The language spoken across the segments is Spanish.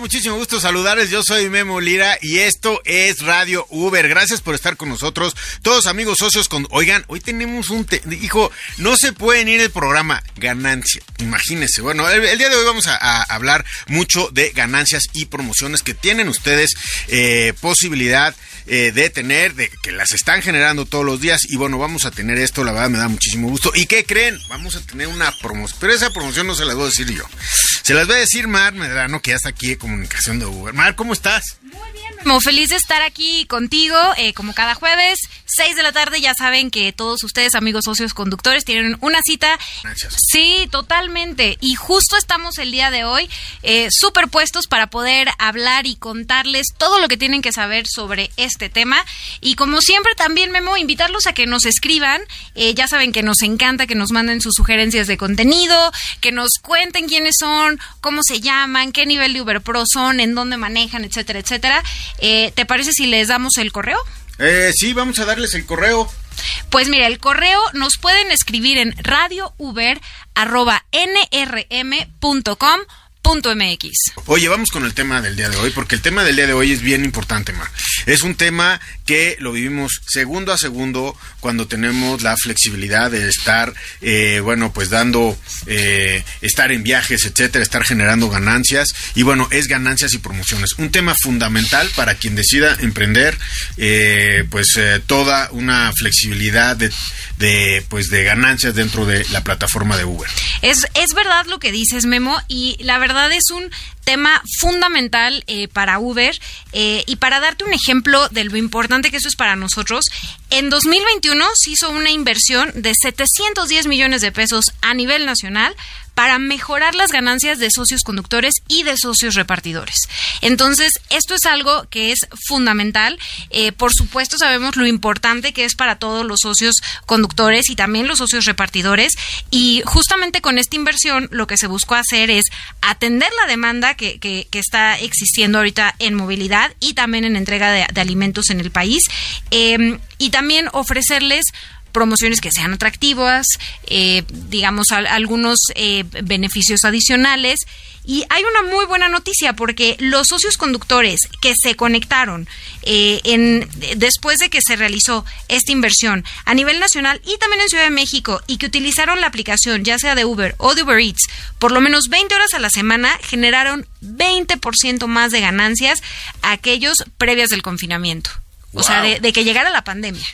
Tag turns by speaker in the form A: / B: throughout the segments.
A: Muchísimo gusto saludarles. Yo soy Memo Lira y esto es Radio Uber. Gracias por estar con nosotros. Todos amigos socios con... Oigan, hoy tenemos un... Hijo, no se pueden ir el programa ganancia. Imagínense. Bueno, el, día de hoy vamos a, hablar mucho de ganancias y promociones que tienen ustedes eh, posibilidad eh, de tener, de que las están generando todos los días. Y bueno, vamos a tener esto, la verdad me da muchísimo gusto. ¿Y qué creen? Vamos a tener una promoción. Pero esa promoción no se las voy a decir yo. Se las voy a decir Mar Medrano, que ya está aquí comunicación de Uber. Mar, ¿cómo estás?
B: Muy bien, Memo. Feliz de estar aquí contigo, eh, como cada jueves, 6 de la tarde. Ya saben que todos ustedes, amigos socios conductores, tienen una cita.
A: Gracias.
B: Sí, totalmente. Y justo estamos el día de hoy eh, superpuestos para poder hablar y contarles todo lo que tienen que saber sobre este tema. Y como siempre, también, Memo, invitarlos a que nos escriban. Eh, ya saben que nos encanta que nos manden sus sugerencias de contenido, que nos cuenten quiénes son, cómo se llaman, qué nivel de Uber Pro son, en dónde manejan, etcétera, etcétera. Eh, ¿Te parece si les damos el correo?
A: Eh, sí, vamos a darles el correo.
B: Pues mira, el correo nos pueden escribir en radiouber.nrm.com MX.
A: Oye, vamos con el tema del día de hoy, porque el tema del día de hoy es bien importante, Mar. Es un tema que lo vivimos segundo a segundo cuando tenemos la flexibilidad de estar, eh, bueno, pues dando, eh, estar en viajes, etcétera, estar generando ganancias. Y bueno, es ganancias y promociones. Un tema fundamental para quien decida emprender, eh, pues toda una flexibilidad de de pues de ganancias dentro de la plataforma de Uber.
B: Es, es verdad lo que dices, Memo, y la verdad es un tema fundamental eh, para Uber eh, y para darte un ejemplo de lo importante que eso es para nosotros, en 2021 se hizo una inversión de 710 millones de pesos a nivel nacional para mejorar las ganancias de socios conductores y de socios repartidores. Entonces, esto es algo que es fundamental. Eh, por supuesto, sabemos lo importante que es para todos los socios conductores y también los socios repartidores. Y justamente con esta inversión, lo que se buscó hacer es atender la demanda que, que, está existiendo ahorita en movilidad y también en entrega de, alimentos en el país. Eh, y también ofrecerles promociones que sean atractivas, eh, digamos, algunos eh, beneficios adicionales. Y hay una muy buena noticia porque los socios conductores que se conectaron eh, en, después de que se realizó esta inversión a nivel nacional y también en Ciudad de México y que utilizaron la aplicación ya sea de Uber o de Uber Eats por lo menos 20 horas a la semana generaron 20% más de ganancias a aquellos previas del confinamiento. O sea, de que llegara la pandemia.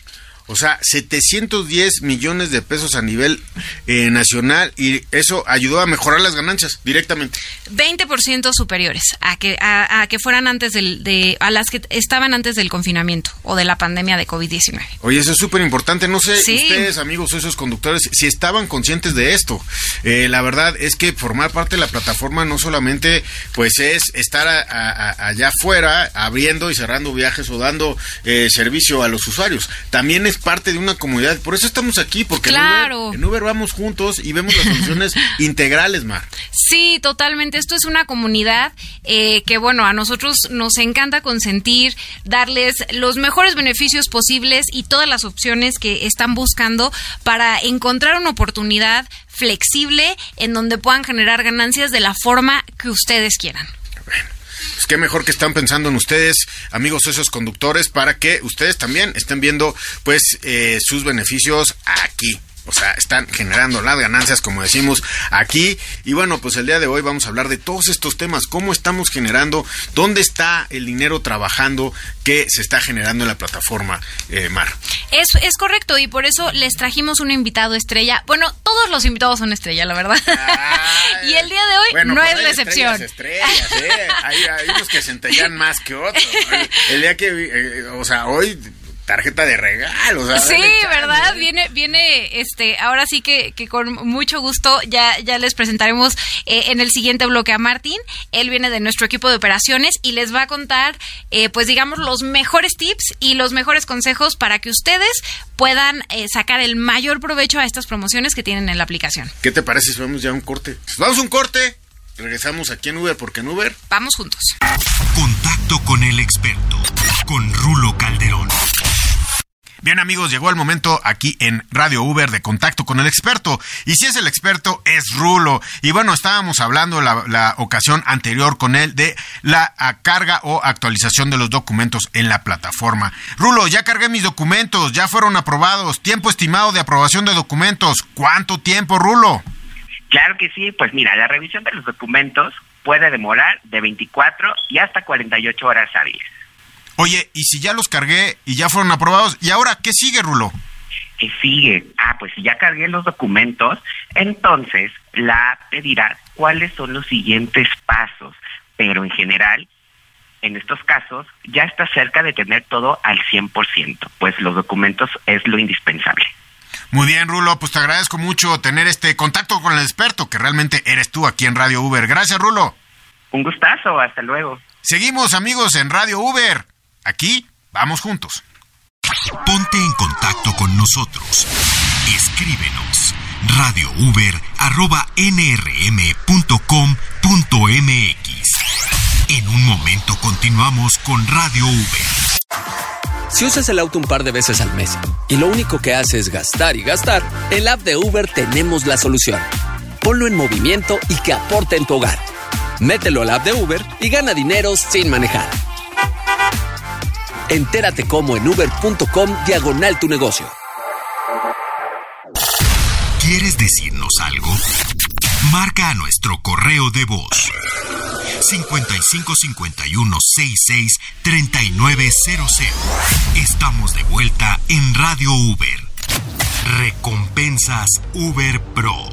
A: O sea, 710 millones de pesos a nivel eh, nacional y eso ayudó a mejorar las ganancias directamente.
B: 20% superiores a que a, que fueran antes del de a las que estaban antes del confinamiento o de la pandemia de COVID-19.
A: Oye, eso es súper importante. No sé ustedes, amigos, esos conductores, si estaban conscientes de esto. Eh, la verdad es que formar parte de la plataforma no solamente pues es estar allá afuera abriendo y cerrando viajes o dando eh, servicio a los usuarios. También es parte de una comunidad. Por eso estamos aquí, porque en, Uber, vamos juntos y vemos las soluciones integrales, Mar.
B: Sí, totalmente. Esto es una comunidad eh, que, bueno, a nosotros nos encanta consentir, darles los mejores beneficios posibles y todas las opciones que están buscando para encontrar una oportunidad flexible en donde puedan generar ganancias de la forma que ustedes quieran.
A: Bueno pues qué mejor que están pensando en ustedes, amigos esos conductores, para que ustedes también estén viendo pues eh, sus beneficios aquí o sea, están generando las ganancias, como decimos aquí. Y bueno, pues el día de hoy vamos a hablar de todos estos temas, cómo estamos generando, dónde está el dinero trabajando que se está generando en la plataforma eh, Mar.
B: Es, es correcto, y por eso les trajimos un invitado estrella. Bueno, todos los invitados son estrella, la verdad. y el día de hoy no pues es la excepción.
A: Estrellas, ¿eh? hay, unos que se más que otros. El, día que, eh, o sea, hoy tarjeta de regalo. O
B: sí, ¿verdad? Viene, viene, este, ahora sí que, que con mucho gusto ya, ya les presentaremos eh, en el siguiente bloque a Martín. Él viene de nuestro equipo de operaciones y les va a contar, eh, pues digamos, los mejores tips y los mejores consejos para que ustedes puedan eh, sacar el mayor provecho a estas promociones que tienen en la aplicación.
A: ¿Qué te parece si vamos ya a un corte? Vamos a un corte. Regresamos aquí en Uber porque en Uber.
B: Vamos juntos.
C: Contacto con el experto, con Rulo Calderón.
A: Bien amigos, llegó el momento aquí en Radio Uber de contacto con el experto. Y si es el experto, es Rulo. Y bueno, estábamos hablando la, la ocasión anterior con él de la carga o actualización de los documentos en la plataforma. Rulo, ya cargué mis documentos, ya fueron aprobados. Tiempo estimado de aprobación de documentos. ¿Cuánto tiempo, Rulo?
D: Claro que sí, pues mira, la revisión de los documentos puede demorar de 24 y hasta 48 horas hábiles.
A: Oye, ¿y si ya los cargué y ya fueron aprobados? ¿Y ahora qué sigue, Rulo?
D: ¿Qué sigue? Ah, pues si ya cargué los documentos, entonces la app te dirá cuáles son los siguientes pasos. Pero en general, en estos casos, ya está cerca de tener todo al 100%, pues los documentos es lo indispensable.
A: Muy bien, Rulo, pues te agradezco mucho tener este contacto con el experto, que realmente eres tú aquí en Radio Uber. Gracias, Rulo.
D: Un gustazo, hasta luego.
A: Seguimos, amigos, en Radio Uber. Aquí vamos juntos.
C: Ponte en contacto con nosotros. Escríbenos radiouber.nrm.com.mx. En un momento continuamos con Radio Uber.
E: Si usas el auto un par de veces al mes y lo único que hace es gastar y gastar, en la app de Uber tenemos la solución. Ponlo en movimiento y que aporte en tu hogar. Mételo al app de Uber y gana dinero sin manejar. Entérate cómo en uber.com diagonal tu negocio.
C: ¿Quieres decirnos algo? Marca a nuestro correo de voz 5551 66 3900. Estamos de vuelta en Radio Uber. Recompensas Uber Pro.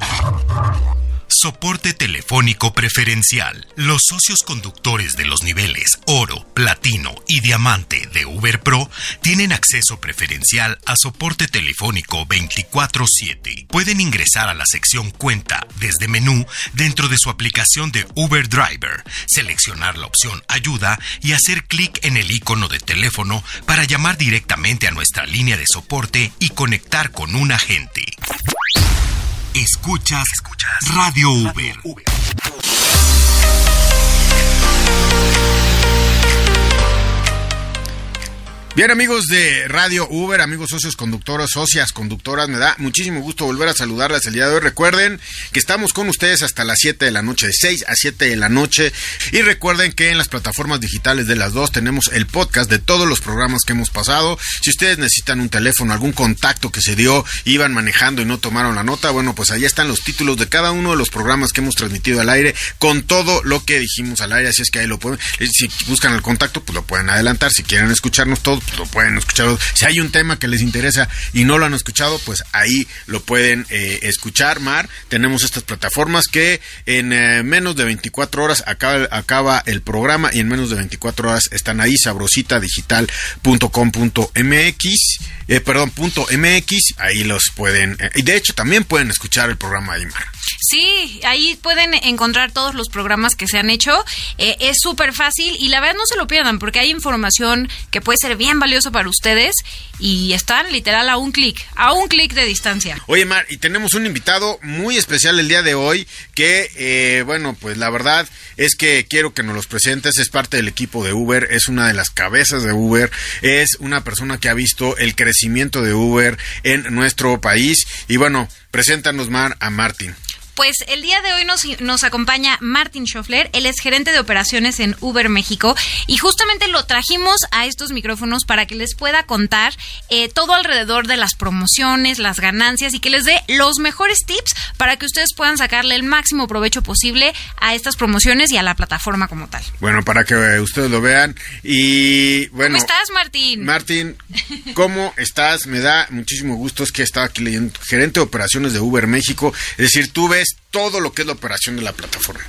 C: Soporte telefónico preferencial. Los socios conductores de los niveles oro, platino y diamante de Uber Pro tienen acceso preferencial a soporte telefónico 24/7. Pueden ingresar a la sección cuenta desde menú dentro de su aplicación de Uber Driver, seleccionar la opción ayuda y hacer clic en el icono de teléfono para llamar directamente a nuestra línea de soporte y conectar con un agente. Escuchas, Radio Uber.
A: Bien amigos de Radio Uber, amigos socios conductores, socias conductoras, me da muchísimo gusto volver a saludarlas el día de hoy. Recuerden que estamos con ustedes hasta las 7 de la noche, de 6 a 7 de la noche. Y recuerden que en las plataformas digitales de las dos tenemos el podcast de todos los programas que hemos pasado. Si ustedes necesitan un teléfono, algún contacto que se dio, iban manejando y no tomaron la nota, bueno, pues ahí están los títulos de cada uno de los programas que hemos transmitido al aire con todo lo que dijimos al aire. Así es que ahí lo pueden, si buscan el contacto, pues lo pueden adelantar. Si quieren escucharnos todos, lo pueden escuchar. Si hay un tema que les interesa y no lo han escuchado, pues ahí lo pueden eh, escuchar, Mar. Tenemos estas plataformas que en eh, menos de 24 horas acaba, acaba el programa y en menos de 24 horas están ahí, sabrositadigital.com.mx, eh, perdón, punto MX, ahí los pueden, eh, y de hecho también pueden escuchar el programa ahí, Mar.
B: Sí, ahí pueden encontrar todos los programas que se han hecho. Eh, es súper fácil y la verdad no se lo pierdan porque hay información que puede ser bien valiosa para ustedes y están literal a un clic, a un clic de distancia.
A: Oye, Mar, y tenemos un invitado muy especial el día de hoy que, eh, bueno, pues la verdad es que quiero que nos los presentes. Es parte del equipo de Uber, es una de las cabezas de Uber, es una persona que ha visto el crecimiento de Uber en nuestro país. Y bueno, preséntanos, Mar, a Martín.
B: Pues el día de hoy nos, nos acompaña Martin Schoffler, él es gerente de operaciones en Uber México y justamente lo trajimos a estos micrófonos para que les pueda contar eh, todo alrededor de las promociones, las ganancias y que les dé los mejores tips para que ustedes puedan sacarle el máximo provecho posible a estas promociones y a la plataforma como tal.
A: Bueno, para que ustedes lo vean y bueno.
B: ¿Cómo estás, Martín?
A: Martín, ¿cómo estás? Me da muchísimo gusto, es que estaba aquí leyendo, gerente de operaciones de Uber México, es decir, tú ves todo lo que es la operación de la plataforma.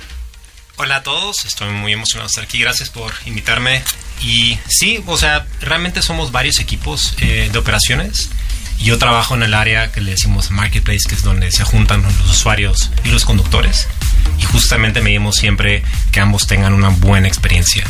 F: Hola a todos, estoy muy emocionado de estar aquí, gracias por invitarme. Y sí, o sea, realmente somos varios equipos eh, de operaciones. Yo trabajo en el área que le decimos marketplace, que es donde se juntan los usuarios y los conductores. Y justamente medimos siempre que ambos tengan una buena experiencia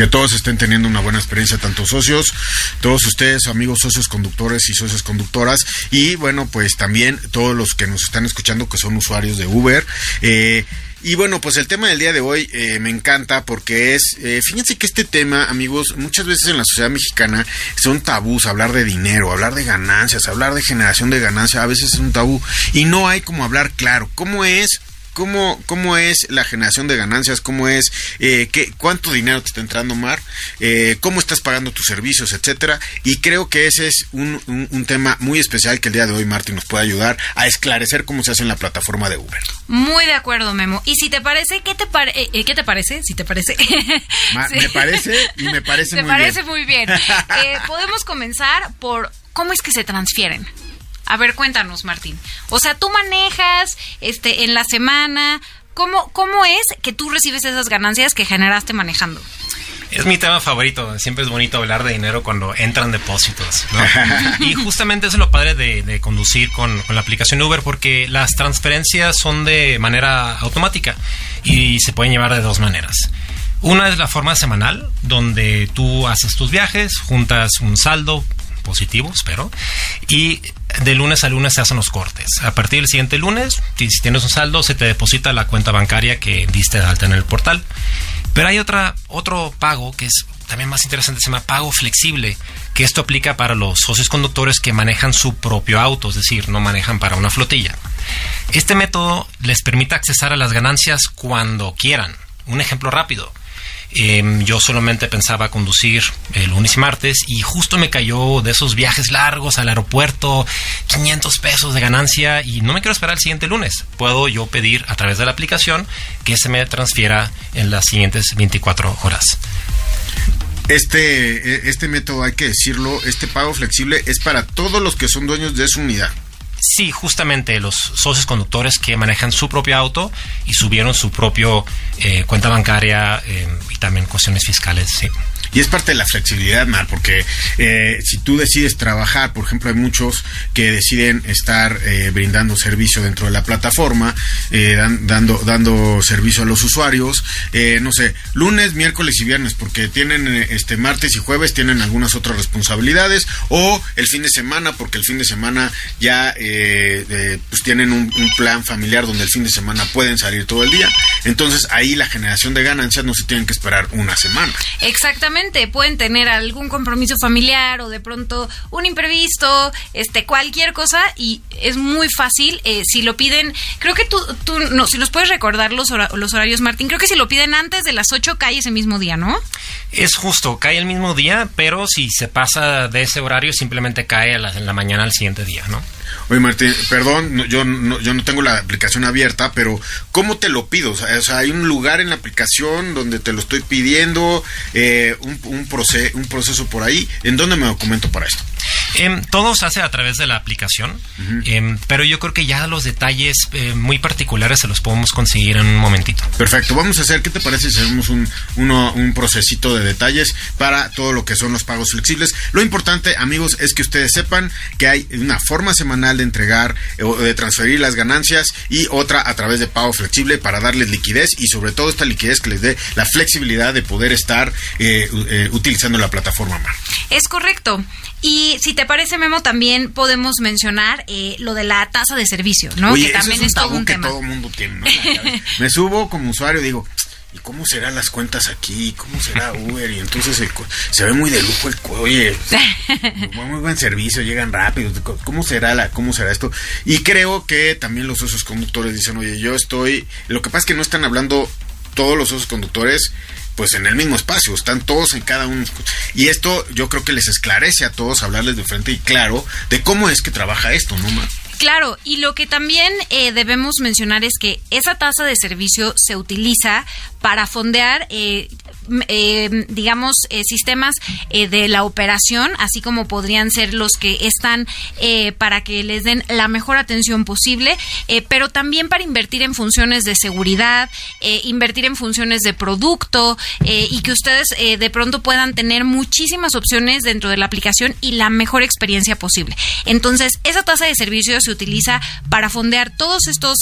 A: que todos estén teniendo una buena experiencia, tanto socios, todos ustedes, amigos socios conductores y socios conductoras, y bueno, pues también todos los que nos están escuchando que son usuarios de Uber. Eh, y bueno, pues el tema del día de hoy eh, me encanta porque es, eh, fíjense que este tema, amigos, muchas veces en la sociedad mexicana son tabús, hablar de dinero, hablar de ganancias, hablar de generación de ganancias, a veces es un tabú y no hay como hablar claro. ¿Cómo es cómo, cómo es la generación de ganancias, cómo es, eh, qué, cuánto dinero te está entrando, Mar, eh, cómo estás pagando tus servicios, etcétera. Y creo que ese es un, un, tema muy especial que el día de hoy Martín nos puede ayudar a esclarecer cómo se hace en la plataforma de Uber.
B: Muy de acuerdo, Memo. Y si te parece, ¿qué te, eh, eh, ¿qué te parece? Si te parece.
A: Me parece y me parece
B: muy bien. Me parece muy bien. podemos comenzar por cómo es que se transfieren. A ver, cuéntanos, Martín. O sea, tú manejas este en la semana, ¿cómo cómo es que tú recibes esas ganancias que generaste manejando?
F: Es mi tema favorito. Siempre es bonito hablar de dinero cuando entran depósitos. y justamente eso es lo padre de, conducir con, con, la aplicación Uber porque las transferencias son de manera automática y se pueden llevar de dos maneras. Una es la forma semanal, donde tú haces tus viajes, juntas un saldo, positivo, espero. Y de lunes a lunes se hacen los cortes. A partir del siguiente lunes, si tienes un saldo, se te deposita la cuenta bancaria que diste de alta en el portal. Pero hay otra, otro pago que es también más interesante, se llama pago flexible, que esto aplica para los socios conductores que manejan su propio auto, es decir, no manejan para una flotilla. Este método les permite accesar a las ganancias cuando quieran. Un ejemplo rápido. Em, yo solamente pensaba conducir el lunes y martes y justo me cayó de esos viajes largos al aeropuerto, 500 pesos de ganancia y no me quiero esperar el siguiente lunes. Puedo yo pedir a través de la aplicación que se me transfiera en las siguientes 24 horas.
A: Este, e, este método, hay que decirlo, este pago flexible es para todos los que son dueños de su unidad.
F: Sí, justamente los socios conductores que manejan su propio auto y subieron su propio eh, cuenta bancaria eh, y también cuestiones fiscales, sí.
A: Y es parte de la flexibilidad, Mar, porque eh, si tú decides trabajar, por ejemplo, hay muchos que deciden estar eh, brindando servicio dentro de la plataforma, eh, dando, dando servicio a los usuarios, no sé, lunes, miércoles y viernes, porque tienen este martes y jueves tienen algunas otras responsabilidades, o el fin de semana, porque el fin de semana ya pues tienen un plan familiar donde el fin de semana pueden salir todo el día. Entonces ahí la generación de ganancias no se tienen que esperar una semana.
B: Exactamente pueden tener algún compromiso familiar o de pronto un imprevisto, este cualquier cosa y es muy fácil eh, si lo piden, creo que tú, tú no, si los puedes recordar los, los horarios Martín, creo que si lo piden antes de las 8 cae ese mismo día, ¿no?
F: Es justo, cae el mismo día, pero si se pasa de ese horario simplemente cae a la, en la mañana al siguiente día, ¿no?
A: Oye, Martín, perdón, yo, no, yo no tengo la aplicación abierta, pero ¿cómo te lo pido? O sea, hay un lugar en la aplicación donde te lo estoy pidiendo, eh, un, un, un proceso por ahí. ¿En dónde me documento para esto?
F: Em, todo se hace a través de la aplicación, em, pero yo creo que ya los detalles eh, muy particulares se los podemos conseguir en un momentito.
A: Perfecto, vamos a hacer, ¿qué te parece si hacemos un, uno, un procesito de detalles para todo lo que son los pagos flexibles? Lo importante, amigos, es que ustedes sepan que hay una forma semanal de entregar eh, o de transferir las ganancias y otra a través de pago flexible para darles liquidez y sobre todo esta liquidez que les dé la flexibilidad de poder estar eh, utilizando la plataforma.
B: Es correcto. Y si te parece, Memo, también podemos mencionar eh, lo de la tasa de servicio, ¿no?
A: que también es, todo un que todo mundo tiene, Me subo como usuario, digo, ¿y cómo serán las cuentas aquí? ¿Cómo será Uber? Y entonces se ve muy de lujo el oye, muy buen servicio, llegan rápido. ¿Cómo será la, cómo será esto? Y creo que también los socios conductores dicen, oye, yo estoy. Lo que pasa es que no están hablando todos los socios conductores pues en el mismo espacio, están todos en cada uno. Y esto yo creo que les esclarece a todos hablarles de frente y claro de cómo es que trabaja esto, ¿no?
B: Claro, y lo que también eh, debemos mencionar es que esa tasa de servicio se utiliza para fondear, eh, eh, digamos, eh, sistemas eh, de la operación, así como podrían ser los que están eh, para que les den la mejor atención posible, eh, pero también para invertir en funciones de seguridad, eh, invertir en funciones de producto y que ustedes de pronto puedan tener muchísimas opciones dentro de la aplicación y la mejor experiencia posible. Entonces, esa tasa de servicio se utiliza para fondear todos estos,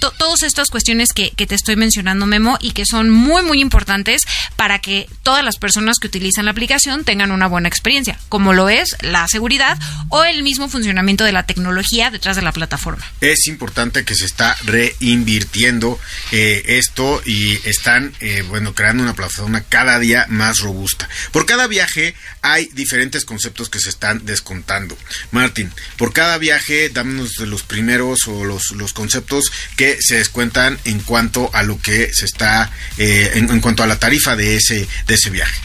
B: to- todas estas cuestiones que te estoy mencionando, Memo, y que son muy, muy importantes para que todas las personas que utilizan la aplicación tengan una buena experiencia, como lo es la seguridad o el mismo funcionamiento de la tecnología detrás de la plataforma.
A: Es importante que se está reinvirtiendo eh, esto y están, eh, bueno, creando una plataforma cada día más robusta. Por cada viaje hay diferentes conceptos que se están descontando. Martín, por cada viaje, dámonos los primeros o los, los conceptos que se descuentan en cuanto a lo que se está, eh, en cuanto a la tarifa de ese, de ese viaje.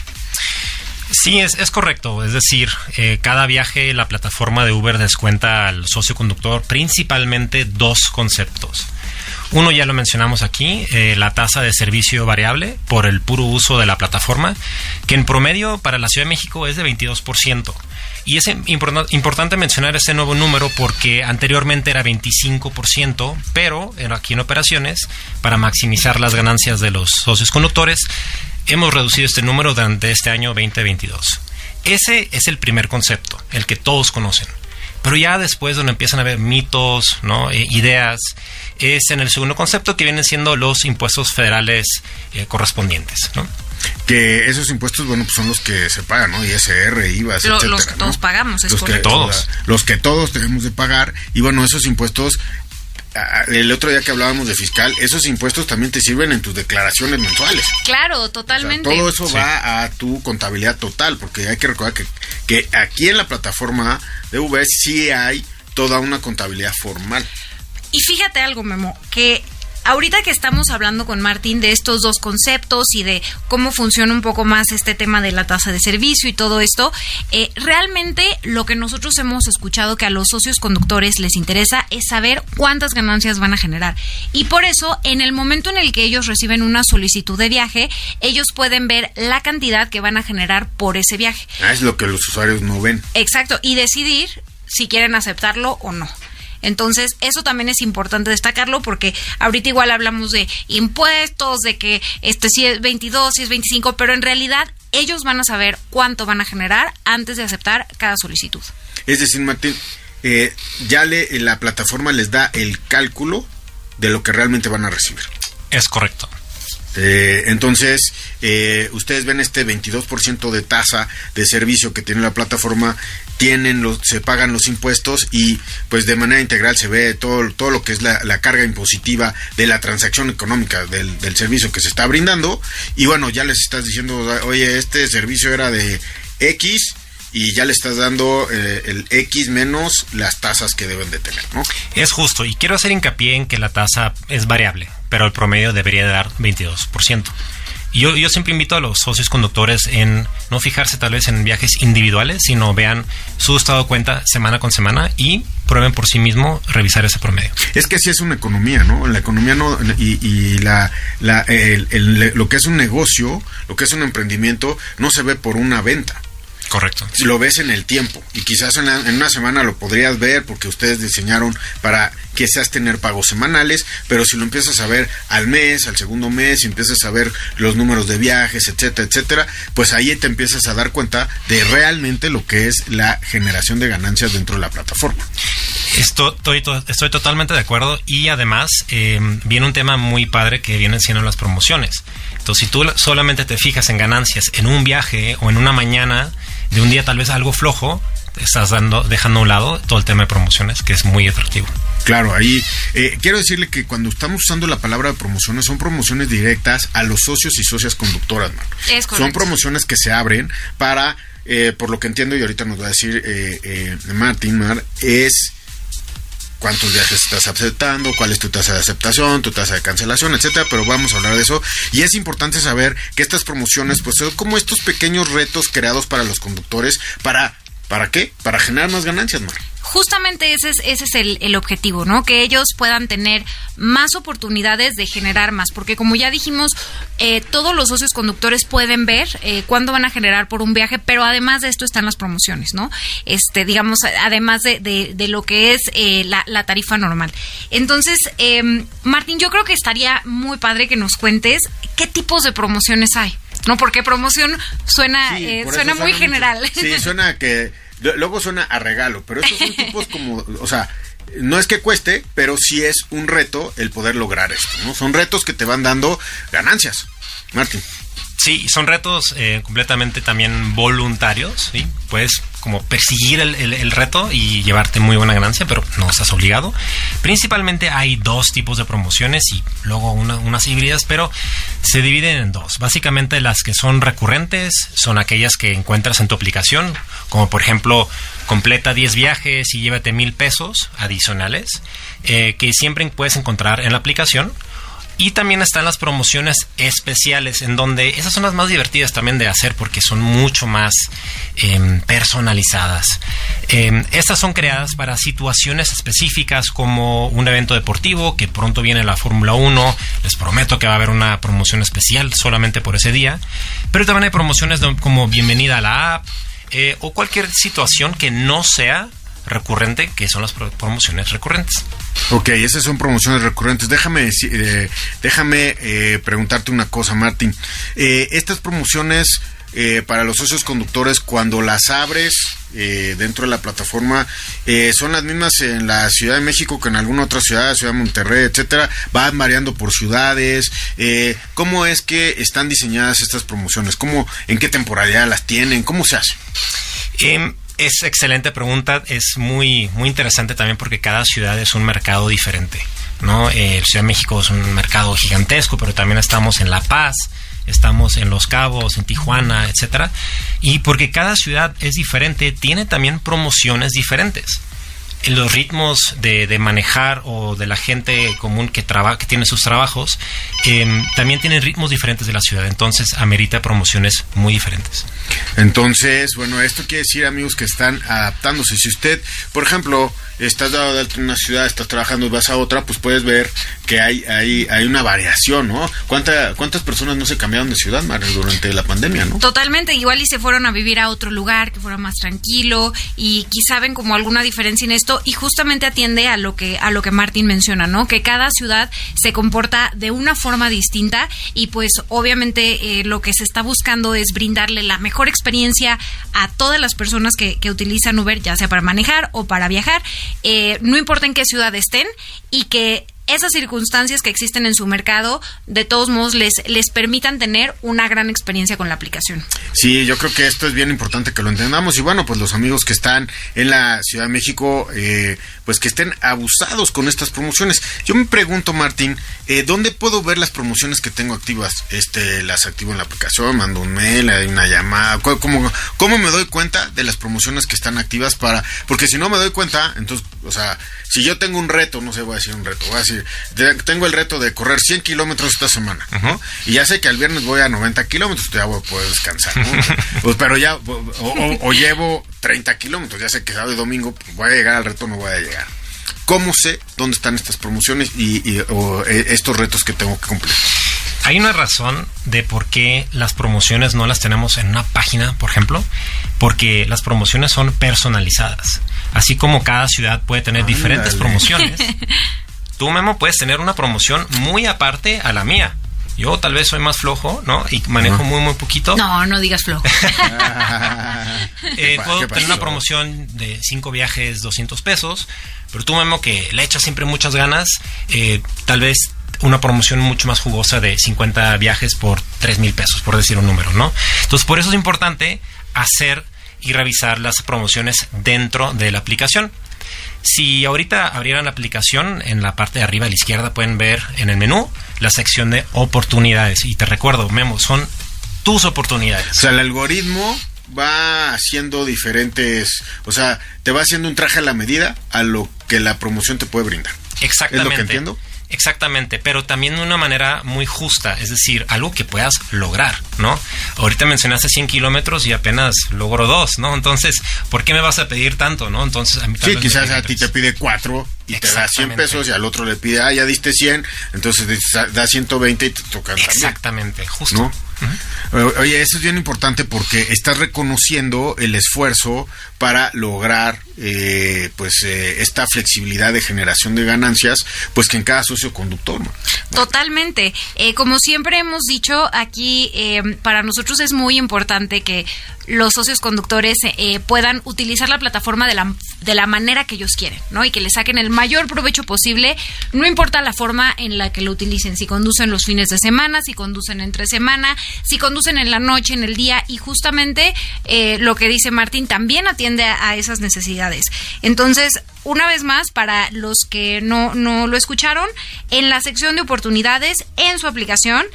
F: Sí, es, es correcto. Es decir, eh, cada viaje la plataforma de Uber descuenta al socio conductor principalmente dos conceptos. Uno ya lo mencionamos aquí, eh, la tasa de servicio variable por el puro uso de la plataforma, que en promedio para la Ciudad de México es de 22%. Y es import- importante mencionar ese nuevo número porque anteriormente era 25%, pero aquí en operaciones, para maximizar las ganancias de los socios conductores, hemos reducido este número durante este año 2022. Ese es el primer concepto, el que todos conocen. Pero ya después donde empiezan a haber mitos, ¿no? Eh, ideas, es en el segundo concepto que vienen siendo los impuestos federales eh, correspondientes. ¿no?
A: Que esos impuestos, bueno, pues son los que se pagan, ¿no? ISR, IVA, etcétera,
B: los que
A: ¿no?
B: todos pagamos, es
A: los que.
F: Todos.
A: Los que todos tenemos de pagar. Y bueno, esos impuestos, el otro día que hablábamos de fiscal, esos impuestos también te sirven en tus declaraciones mensuales.
B: Claro,
A: O sea,
B: totalmente.
A: todo eso
F: Sí.
A: va a tu contabilidad total, porque hay que recordar que, que aquí en la plataforma de Uber sí hay toda una contabilidad formal.
B: Y fíjate algo, Memo, que ahorita que estamos hablando con Martín de estos dos conceptos y de cómo funciona un poco más este tema de la tasa de servicio y todo esto, eh, realmente lo que nosotros hemos escuchado que a los socios conductores les interesa es saber cuántas ganancias van a generar. Y por eso, en el momento en el que ellos reciben una solicitud de viaje, ellos pueden ver la cantidad que van a generar por ese viaje.
A: Ah, Es lo que los usuarios no ven.
B: Exacto, y decidir si quieren aceptarlo o no. Entonces, eso también es importante destacarlo porque ahorita igual hablamos de impuestos, de que este si es 22, si es 25, pero en realidad ellos van a saber cuánto van a generar antes de aceptar cada solicitud.
A: Es decir, Martín, eh, ya le, la plataforma les da el cálculo de lo que realmente van a recibir.
F: Es correcto.
A: Eh, entonces, eh, ustedes ven este 22% de tasa de servicio que tiene la plataforma, tienen los, se pagan los impuestos y pues de manera integral se ve todo, todo lo que es la, carga impositiva de la transacción económica del, del servicio que se está brindando. Y bueno, ya les estás diciendo, oye, este servicio era de X y ya le estás dando eh, el X menos las tasas que deben de tener, ¿no?
F: Es justo, y quiero hacer hincapié en que la tasa es variable, pero el promedio debería de dar 22%. Y yo, yo siempre invito a los socios conductores en no fijarse tal vez en viajes individuales, sino vean su estado de cuenta semana con semana y prueben por sí mismo revisar ese promedio.
A: Es que así es una economía, ¿no? La economía no y, y la, la el- el- lo que es un negocio, lo que es un emprendimiento, no se ve por una venta.
F: Correcto.
A: Si lo ves en el tiempo y quizás en, la- en una semana lo podrías ver porque ustedes diseñaron para quizás tener pagos semanales, pero si lo empiezas a ver al mes, al segundo mes, y empiezas a ver los números de viajes, etcétera, etcétera, pues ahí te empiezas a dar cuenta de realmente lo que es la generación de ganancias dentro de la plataforma.
F: Esto- Estoy, to- estoy totalmente de acuerdo y además eh, viene un tema muy padre que vienen siendo las promociones. Entonces, si tú la- solamente te fijas en ganancias en un viaje o en una mañana de un día tal vez algo flojo, estás dando, dejando a un lado todo el tema de promociones, que es muy atractivo.
A: Claro, ahí eh, quiero decirle que cuando estamos usando la palabra de promociones son promociones directas a los socios y socias conductoras, man.
B: Es
A: Son
B: correcto.
A: promociones que se abren para, eh, por lo que entiendo y ahorita nos va a decir eh, eh, Martín Mar, es cuántos viajes estás aceptando, cuál es tu tasa de aceptación, tu tasa de cancelación, etcétera, pero vamos a hablar de eso y es importante saber que estas promociones pues son como estos pequeños retos creados para los conductores para ¿para qué? Para generar más ganancias, Mar.
B: Justamente ese es, ese es el, el objetivo, ¿no? Que ellos puedan tener más oportunidades de generar más, porque como ya dijimos, eh, todos los socios conductores pueden ver eh, cuándo van a generar por un viaje, pero además de esto están las promociones, ¿no? Este, digamos, además de, de, de lo que es eh, la, la, tarifa normal. Entonces, eh, Martín, yo creo que estaría muy padre que nos cuentes qué tipos de promociones hay. No, porque promoción suena,
A: Sí,
B: eh, suena muy
A: mucho.
B: general.
A: Sí, suena que. Luego suena a regalo, pero estos son tipos como. O sea, no es que cueste, pero sí es un reto el poder lograr esto, ¿no? Son retos que te van dando ganancias. Martín.
F: Sí, son retos eh, completamente también voluntarios, ¿sí? Puedes como perseguir el, el- reto y llevarte muy buena ganancia, pero no estás obligado. Principalmente hay dos tipos de promociones y luego una- unas híbridas, pero se dividen en dos. Básicamente las que son recurrentes son aquellas que encuentras en tu aplicación, como por ejemplo completa 10 viajes y llévate mil pesos adicionales, eh, que siempre puedes encontrar en la aplicación. Y también están las promociones especiales, en donde esas son las más divertidas también de hacer porque son mucho más em, personalizadas. Em, estas son creadas para situaciones específicas como un evento deportivo, que pronto viene la Fórmula 1. Les prometo que va a haber una promoción especial solamente por ese día. Pero también hay promociones como bienvenida a la app eh, o cualquier situación que no sea recurrente, que son las pro- promociones recurrentes.
A: Ok, esas son promociones recurrentes. Déjame deci- eh, déjame eh, preguntarte una cosa, Martín. Eh, estas promociones eh, para los socios conductores, cuando las abres eh, dentro de la plataforma, son las mismas en la Ciudad de México que en alguna otra ciudad, Ciudad de Monterrey, etcétera. Van variando por ciudades. ¿Cómo es que están diseñadas estas promociones? ¿Cómo, en qué temporalidad las tienen? ¿Cómo se hace?
F: Es excelente pregunta, es muy, muy interesante también porque cada ciudad es un mercado diferente. ¿no? Eh, Ciudad de México es un mercado gigantesco, pero también estamos en La Paz, estamos en Los Cabos, en Tijuana, etcétera. Y porque cada ciudad es diferente, tiene también promociones diferentes. Los ritmos de, de manejar o de la gente común que, traba, que tiene sus trabajos, em, también tienen ritmos diferentes de la ciudad, entonces amerita promociones muy diferentes.
A: Entonces, bueno, esto quiere decir, amigos, que están adaptándose. Si usted, por ejemplo, estás dado de alta en una ciudad, estás trabajando y vas a otra, pues puedes ver que hay, hay, hay una variación, ¿no? ¿Cuánta, ¿Cuántas personas no se cambiaron de ciudad, durante la pandemia, no?
B: Totalmente, igual y se fueron a vivir a otro lugar que fuera más tranquilo y quizá ven como alguna diferencia en esto y justamente atiende a lo que a lo que Martín menciona, ¿no? Que cada ciudad se comporta de una forma distinta y pues obviamente eh, lo que se está buscando es brindarle la mejor experiencia a todas las personas que, que utilizan Uber, ya sea para manejar o para viajar, eh, no importa en qué ciudad estén y que esas circunstancias que existen en su mercado, de todos modos, les, les permitan tener una gran experiencia con la aplicación.
A: Sí, yo creo que esto es bien importante que lo entendamos. Y bueno, pues los amigos que están en la Ciudad de México, eh, pues que estén abusados con estas promociones. Yo me pregunto, Martín, eh, ¿dónde puedo ver las promociones que tengo activas? Este, las activo en la aplicación, mando un mail, hay una llamada. ¿Cómo, cómo, me doy cuenta de las promociones que están activas para...? Porque si no me doy cuenta, entonces, o sea, si yo tengo un reto, no sé, voy a decir un reto, voy a decir, de- tengo el reto de correr 100 kilómetros esta semana, ¿no? Y ya sé que el viernes voy a 90 kilómetros, ya voy a poder descansar, ¿no? pues, pero ya, o, o- o llevo 30 kilómetros, ya sé que sábado y domingo pues, voy a llegar al reto, no voy a llegar. ¿Cómo sé dónde están estas promociones y, y- o, eh, estos retos que tengo que cumplir?
F: Hay una razón de por qué las promociones no las tenemos en una página, por ejemplo, porque las promociones son personalizadas. Así como cada ciudad puede tener
A: Ándale.
F: diferentes promociones, tú, Memo, puedes tener una promoción muy aparte a la mía. Yo tal vez soy más flojo, ¿no? Y manejo muy, muy poquito.
B: No, no digas flojo.
F: Eh, puedo tener una promoción de cinco viajes, 200 pesos, pero tú, Memo, que le echas siempre muchas ganas, eh, tal vez una promoción mucho más jugosa de 50 viajes por 3 mil pesos, por decir un número, ¿no? Entonces, por eso es importante hacer y revisar las promociones dentro de la aplicación. Si ahorita abrieran la aplicación, en la parte de arriba a la izquierda pueden ver en el menú la sección de oportunidades. Y te recuerdo, Memo, son tus oportunidades.
A: O sea, el algoritmo va haciendo diferentes, o sea, te va haciendo un traje a la medida a lo que la promoción te puede brindar.
F: Exactamente.
A: ¿Es lo que entiendo?
F: Exactamente, pero también de una manera muy justa, es decir, algo que puedas lograr, ¿no? Ahorita mencionaste 100 kilómetros y apenas logro dos, ¿no? Entonces, ¿por qué me vas a pedir tanto, no? Entonces,
A: a mí Sí, quizás a ti te pide cuatro y te da 100 pesos y al otro le pide, ah, ya diste 100, entonces da 120 y te tocan
F: Exactamente, justo.
A: Oye, eso es bien importante porque estás reconociendo el esfuerzo para lograr eh, pues eh, esta flexibilidad de generación de ganancias pues que en cada socio conductor
B: totalmente. Eh, como siempre hemos dicho aquí para nosotros es muy importante que los socios conductores puedan utilizar la plataforma de la, de la manera que ellos quieren, ¿no? Y que le saquen el mayor provecho posible, no importa la forma en la que lo utilicen, si conducen los fines de semana, si conducen entre semana, si conducen en la noche, en el día, y justamente lo que dice Martín también atiende a esas necesidades. Entonces, una vez más, para los que no, no lo escucharon, en la sección de oportunidades, en su aplicación,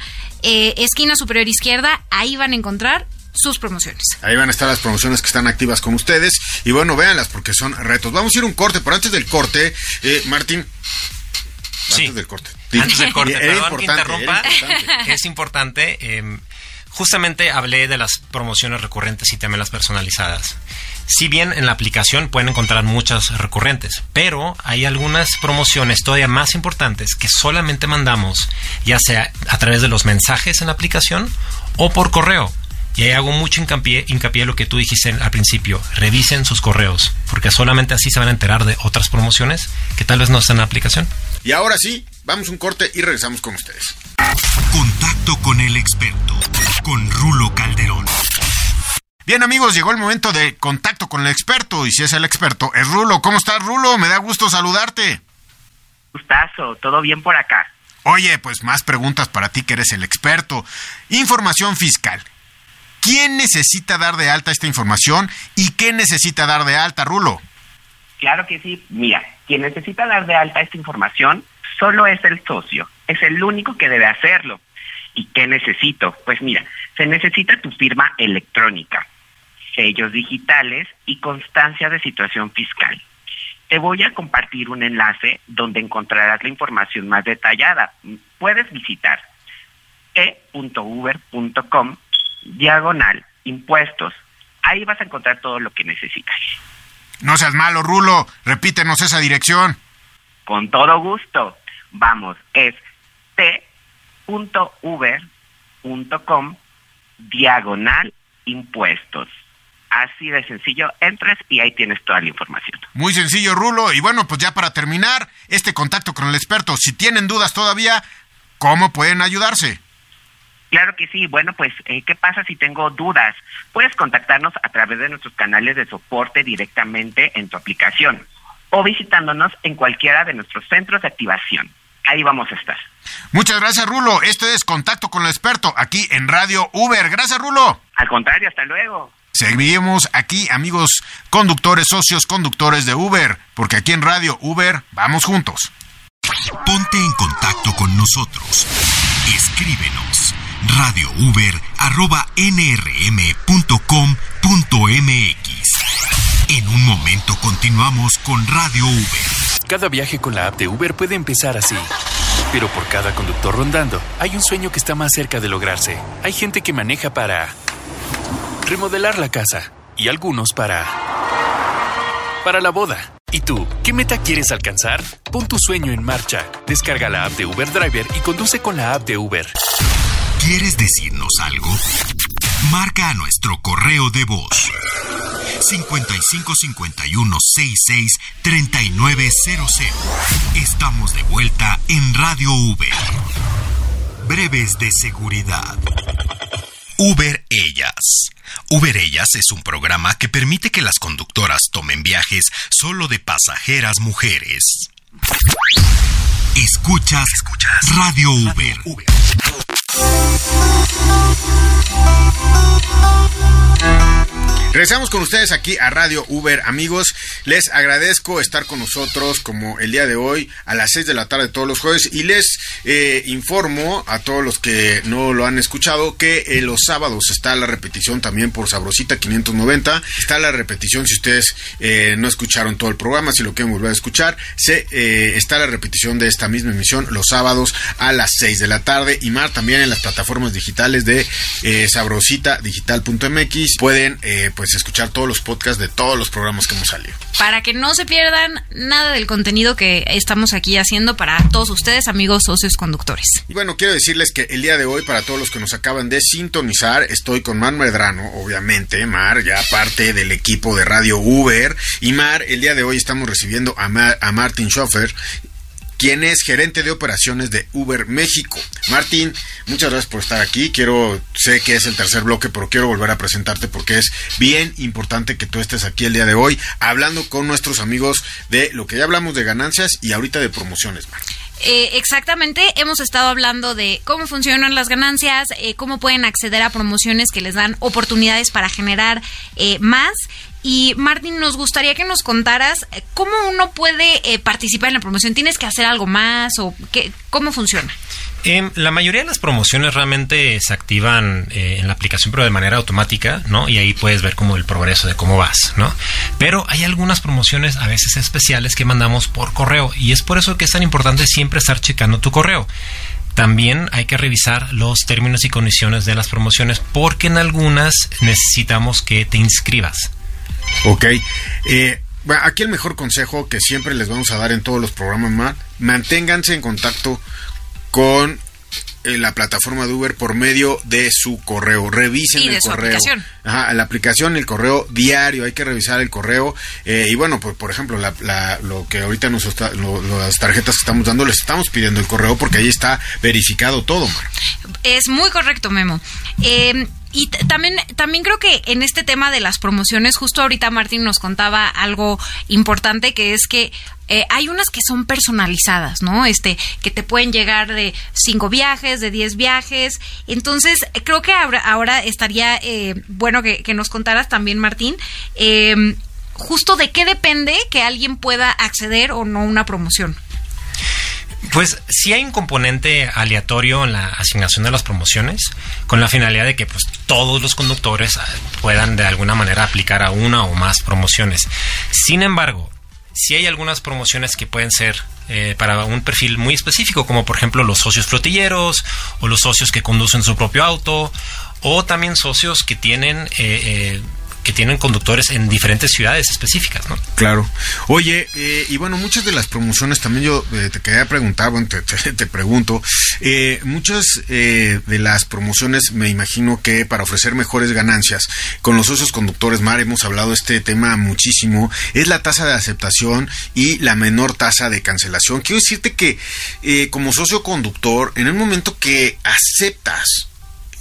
B: eh, esquina superior izquierda, ahí van a encontrar sus promociones.
A: Ahí van a estar las promociones que están activas con ustedes. Y bueno, véanlas porque son retos. Vamos a ir un corte, pero antes del corte, eh, Martín.
F: Antes del corte. Antes del corte, perdón que interrumpa. Es importante. Em, justamente hablé de las promociones recurrentes y también las personalizadas. Si bien en la aplicación pueden encontrar muchas recurrentes, pero hay algunas promociones todavía más importantes que solamente mandamos, ya sea a través de los mensajes en la aplicación o por correo. Y ahí hago mucho hincapié, hincapié en lo que tú dijiste al principio. Revisen sus correos, porque solamente así se van a enterar de otras promociones que tal vez no están en la aplicación.
A: Y ahora sí, vamos un corte y regresamos con ustedes.
C: Contacto con el experto, con Rulo Calderón.
A: Bien amigos, llegó el momento de contacto con el experto y si es el experto es Rulo. ¿Cómo estás Rulo? Me da gusto saludarte.
D: Gustazo, todo bien por acá.
A: Oye, pues más preguntas para ti que eres el experto. Información fiscal. ¿Quién necesita dar de alta esta información y qué necesita dar de alta, Rulo?
D: Claro que sí. Mira, quien necesita dar de alta esta información solo es el socio. Es el único que debe hacerlo. ¿Y qué necesito? Pues mira, se necesita tu firma electrónica sellos digitales y constancia de situación fiscal. Te voy a compartir un enlace donde encontrarás la información más detallada. Puedes visitar e.uber.com diagonal impuestos. Ahí vas a encontrar todo lo que necesitas.
A: No seas malo, Rulo. Repítenos esa dirección.
D: Con todo gusto. Vamos, es t.uber.com diagonal impuestos. Así de sencillo, entras y ahí tienes toda la información.
A: Muy sencillo, Rulo. Y bueno, pues ya para terminar, este contacto con el experto, si tienen dudas todavía, ¿cómo pueden ayudarse?
D: Claro que sí. Bueno, pues, eh, ¿qué pasa si tengo dudas? Puedes contactarnos a través de nuestros canales de soporte directamente en tu aplicación o visitándonos en cualquiera de nuestros centros de activación. Ahí vamos a estar.
A: Muchas gracias, Rulo. Este es Contacto con el Experto, aquí en Radio Uber. Gracias, Rulo.
D: Al contrario, hasta luego.
A: Seguimos aquí, amigos conductores, socios conductores de Uber, porque aquí en Radio Uber vamos juntos.
C: Ponte en contacto con nosotros. Escríbenos radiouber@nrm.com.mx. En un momento continuamos con Radio Uber.
G: Cada viaje con la app de Uber puede empezar así. Pero por cada conductor rondando, hay un sueño que está más cerca de lograrse. Hay gente que maneja para remodelar la casa y algunos para... para la boda. ¿Y tú, qué meta quieres alcanzar? Pon tu sueño en marcha. Descarga la app de Uber Driver y conduce con la app de Uber.
C: ¿Quieres decirnos algo? Marca a nuestro correo de voz 5551 66 3900. Estamos de vuelta en Radio Uber. Breves de seguridad. Uber Ellas. Uber Ellas es un programa que permite que las conductoras tomen viajes solo de pasajeras mujeres. Escuchas, Escuchas Radio Uber. Uber.
A: Regresamos con ustedes aquí a Radio Uber, amigos. les agradezco estar con nosotros como el día de hoy a las 6 de la tarde todos los jueves y les eh, informo a todos los que no lo han escuchado que eh, los sábados está la repetición también por Sabrosita 590. Está la repetición si ustedes eh, no escucharon todo el programa, si lo quieren volver a escuchar, se, está la repetición de esta misma emisión los sábados a las 6 de la tarde y más también en las plataformas digitales de Sabrosita Digital.mx pueden pues escuchar todos los podcasts de todos los programas que hemos salido.
B: Para que no se pierdan nada del contenido que estamos aquí haciendo para todos ustedes, amigos socios conductores.
A: Y bueno, quiero decirles que el día de hoy, para todos los que nos acaban de sintonizar, estoy con Mar Medrano, obviamente, Mar, ya parte del equipo de Radio Uber. Y Mar, el día de hoy estamos recibiendo a, a Martin Schoffer, quien es gerente de operaciones de Uber México. Martín, muchas gracias por estar aquí. Quiero, sé que es el tercer bloque, pero quiero volver a presentarte porque es bien importante que tú estés aquí el día de hoy hablando con nuestros amigos de lo que ya hablamos de ganancias y ahorita de promociones.
B: Eh, exactamente, hemos estado hablando de cómo funcionan las ganancias, eh, cómo pueden acceder a promociones que les dan oportunidades para generar eh, más y Martín, nos gustaría que nos contaras eh, cómo uno puede eh, participar en la promoción. ¿Tienes que hacer algo más o qué, cómo funciona?
F: Eh, la mayoría de las promociones realmente se activan en la aplicación, pero de manera automática, ¿no? Y ahí puedes ver como el progreso de cómo vas, ¿no? Pero hay algunas promociones a veces especiales que mandamos por correo y es por eso que es tan importante siempre estar checando tu correo. También hay que revisar los términos y condiciones de las promociones porque en algunas necesitamos que te inscribas.
A: Ok. Eh, aquí el mejor consejo que siempre les vamos a dar en todos los programas más, manténganse en contacto con eh, la plataforma de Uber por medio de su correo. Revisen el correo. Aplicación. Ajá, la aplicación, el correo diario, hay que revisar el correo. Eh, y bueno, pues por ejemplo, lo que ahorita nos las tarjetas que estamos dando, les estamos pidiendo el correo porque ahí está verificado todo, Mar.
B: Es muy correcto, Memo. Eh, y también, también creo que en este tema de las promociones, justo ahorita Martín nos contaba algo importante que es que eh, hay unas que son personalizadas, ¿no? Este, que te pueden llegar de cinco viajes, de diez viajes. Entonces, creo que ahora, estaría eh, bueno que, nos contaras también, Martín, eh, justo de qué depende que alguien pueda acceder o no a una promoción.
F: Pues sí hay un componente aleatorio en la asignación de las promociones, con la finalidad de que pues todos los conductores ah, puedan de alguna manera aplicar a una o más promociones. Sin embargo, sí hay algunas promociones que pueden ser eh, para un perfil muy específico, como por ejemplo los socios flotilleros o los socios que conducen su propio auto o también socios que tienen eh, eh, que tienen conductores en diferentes ciudades específicas, ¿no?
A: Claro. Oye, eh, y bueno, muchas de las promociones también yo eh, te quería preguntar, bueno, te, pregunto, eh, muchas de las promociones me imagino que para ofrecer mejores ganancias con los socios conductores, Mar, hemos hablado de este tema muchísimo, es la tasa de aceptación y la menor tasa de cancelación. Quiero decirte que como socio conductor, en el momento que aceptas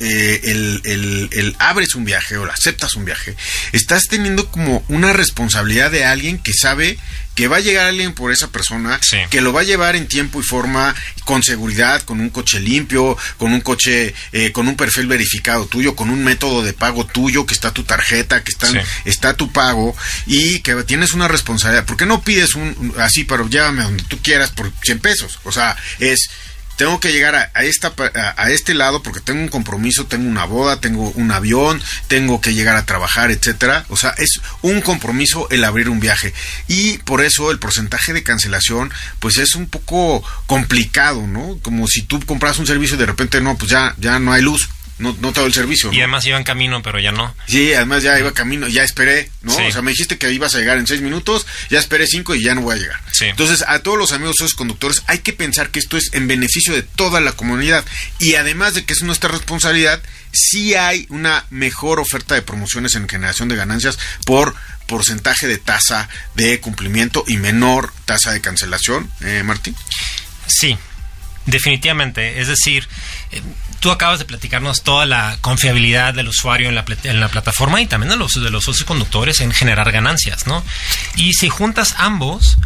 A: eh, el, el, abres un viaje o aceptas un viaje, estás teniendo como una responsabilidad de alguien que sabe que va a llegar alguien por esa persona, que lo va a llevar en tiempo y forma, con seguridad, con un coche limpio, con un coche, eh, con un perfil verificado tuyo, con un método de pago tuyo, que está tu tarjeta, que está, está tu pago y que tienes una responsabilidad. ¿Por qué no pides un así, pero llévame donde tú quieras por 100 pesos? O sea, es tengo que llegar a, a, este lado porque tengo un compromiso, tengo una boda, tengo un avión, tengo que llegar a trabajar, etcétera. O sea, es un compromiso el abrir un viaje. Y por eso el porcentaje de cancelación, pues es un poco complicado, ¿no? Como si tú compras un servicio y de repente no, pues ya, ya no hay luz no, no todo el servicio.
F: Y además iba en camino, pero ya no.
A: Sí, además ya iba camino, ya esperé, ¿no? O sea, me dijiste que ibas a llegar en seis minutos, ya esperé cinco y ya no voy a llegar. Entonces, a todos los amigos esos conductores, hay que pensar que esto es en beneficio de toda la comunidad. Y además de que es nuestra responsabilidad, sí hay una mejor oferta de promociones en generación de ganancias por porcentaje de tasa de cumplimiento y menor tasa de cancelación, eh, Martín.
F: Sí, definitivamente. Es decir, eh, tú acabas de platicarnos toda la confiabilidad del usuario en la, plataforma y también de los, de los socios conductores en generar ganancias, ¿no? Y si juntas ambos,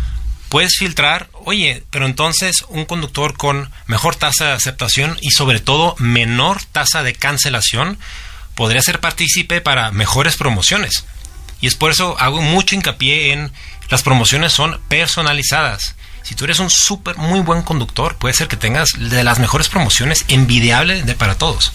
F: puedes filtrar, oye, pero entonces un conductor con mejor tasa de aceptación y sobre todo menor tasa de cancelación podría ser partícipe para mejores promociones. Y es por eso hago mucho hincapié en las promociones son personalizadas. Si tú eres un súper muy buen conductor, puede ser que tengas de las mejores promociones envidiable de para todos.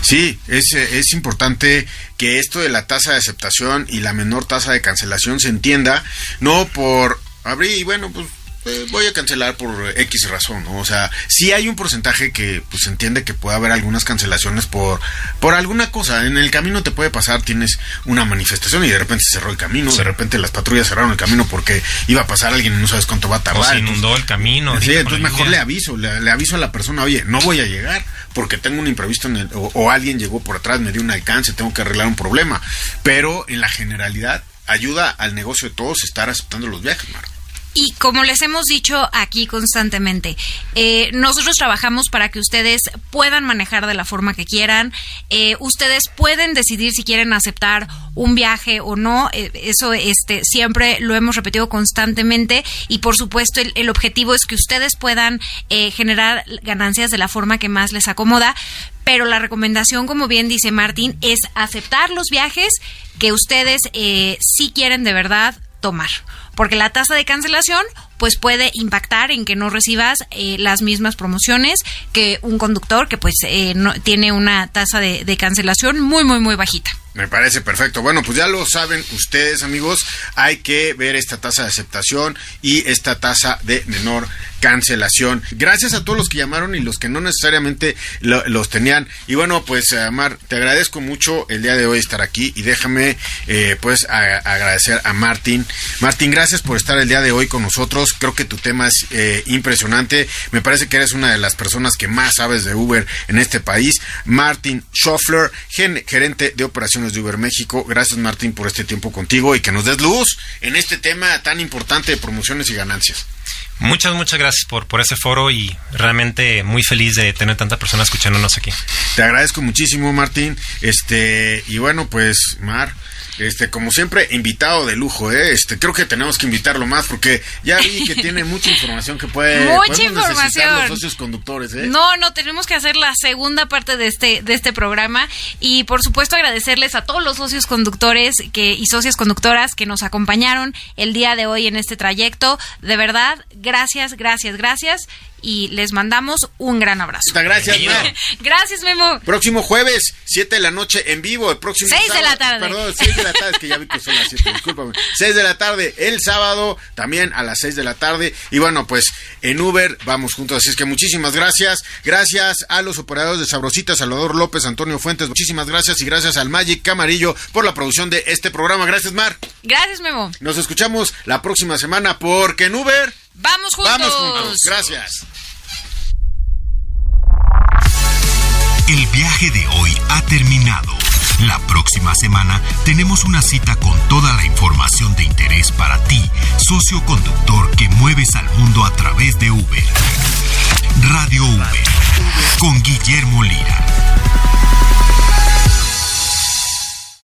A: Sí, es, es importante que esto de la tasa de aceptación y la menor tasa de cancelación se entienda, no por abrir, y bueno, pues eh, voy a cancelar por X razón, ¿no? O sea, sí hay un porcentaje que pues entiende que puede haber algunas cancelaciones por por alguna cosa. En el camino te puede pasar, tienes una manifestación y de repente se cerró el camino, de repente las patrullas cerraron el camino porque iba a pasar alguien y no sabes cuánto va a tardar.
F: O se inundó el camino.
A: Sí, entonces mejor le aviso, le, aviso a la persona, oye, no voy a llegar porque tengo un imprevisto en el, o, o alguien llegó por atrás, me dio un alcance, tengo que arreglar un problema. Pero en la generalidad ayuda al negocio de todos estar aceptando los viajes, Marco.
B: Y como les hemos dicho aquí constantemente, eh, nosotros trabajamos para que ustedes puedan manejar de la forma que quieran. Eh, ustedes pueden decidir si quieren aceptar un viaje o no. Eh, eso este, siempre lo hemos repetido constantemente. Y por supuesto, el, el objetivo es que ustedes puedan generar ganancias de la forma que más les acomoda. Pero la recomendación, como bien dice Martín, es aceptar los viajes que ustedes sí quieren de verdad tomar porque la tasa de cancelación pues puede impactar en que no recibas eh, las mismas promociones que un conductor que pues eh, no, tiene una tasa de, cancelación muy muy muy bajita.
A: Me parece perfecto. Bueno, pues ya lo saben ustedes, amigos. Hay que ver esta tasa de aceptación y esta tasa de menor cancelación. Gracias a todos los que llamaron y los que no necesariamente lo, los tenían. Y bueno, pues Amar, te agradezco mucho el día de hoy estar aquí y déjame eh, pues agradecer a Martín. Martín, gracias por estar el día de hoy con nosotros. Creo que tu tema es eh, impresionante. Me parece que eres una de las personas que más sabes de Uber en este país. Martín Schoffler, gerente de operaciones de Uber México. Gracias Martín por este tiempo contigo y que nos des luz en este tema tan importante de promociones y ganancias.
F: Muchas, muchas gracias por, por ese foro y realmente muy feliz de tener tanta persona escuchándonos aquí.
A: Te agradezco muchísimo, Martín. Este, y bueno, pues, Mar, este, como siempre, invitado de lujo, ¿eh? Este, creo que tenemos que invitarlo más porque ya vi que tiene mucha información que puede.
B: Mucha información.
A: Los socios conductores, ¿eh?
B: No, no, tenemos que hacer la segunda parte de este, de este programa y por supuesto agradecerles a todos los socios conductores que, y socias conductoras que nos acompañaron el día de hoy en este trayecto. De verdad, gracias, gracias, gracias y les mandamos un gran abrazo.
A: Muchas gracias,
B: Gracias, Memo.
A: Próximo jueves, 7 de la noche en vivo. El próximo
B: 6 de la tarde.
A: Perdón, 6 de la tarde, es que ya vi que son las 7, discúlpame. 6 de la tarde el sábado, también a las 6 de la tarde. Y bueno, pues en Uber vamos juntos. Así es que muchísimas gracias. Gracias a los operadores de Sabrosita, Salvador López, Antonio Fuentes. Muchísimas gracias y gracias al Magic Camarillo por la producción de este programa. Gracias, Mar.
B: Gracias, Memo.
A: Nos escuchamos la próxima semana porque en Uber.
B: Vamos juntos.
A: Vamos juntos. Gracias.
C: El viaje de hoy ha terminado. La próxima semana tenemos una cita con toda la información de interés para ti, socio conductor que mueves al mundo a través de Uber. Radio Uber, con Guillermo Lira.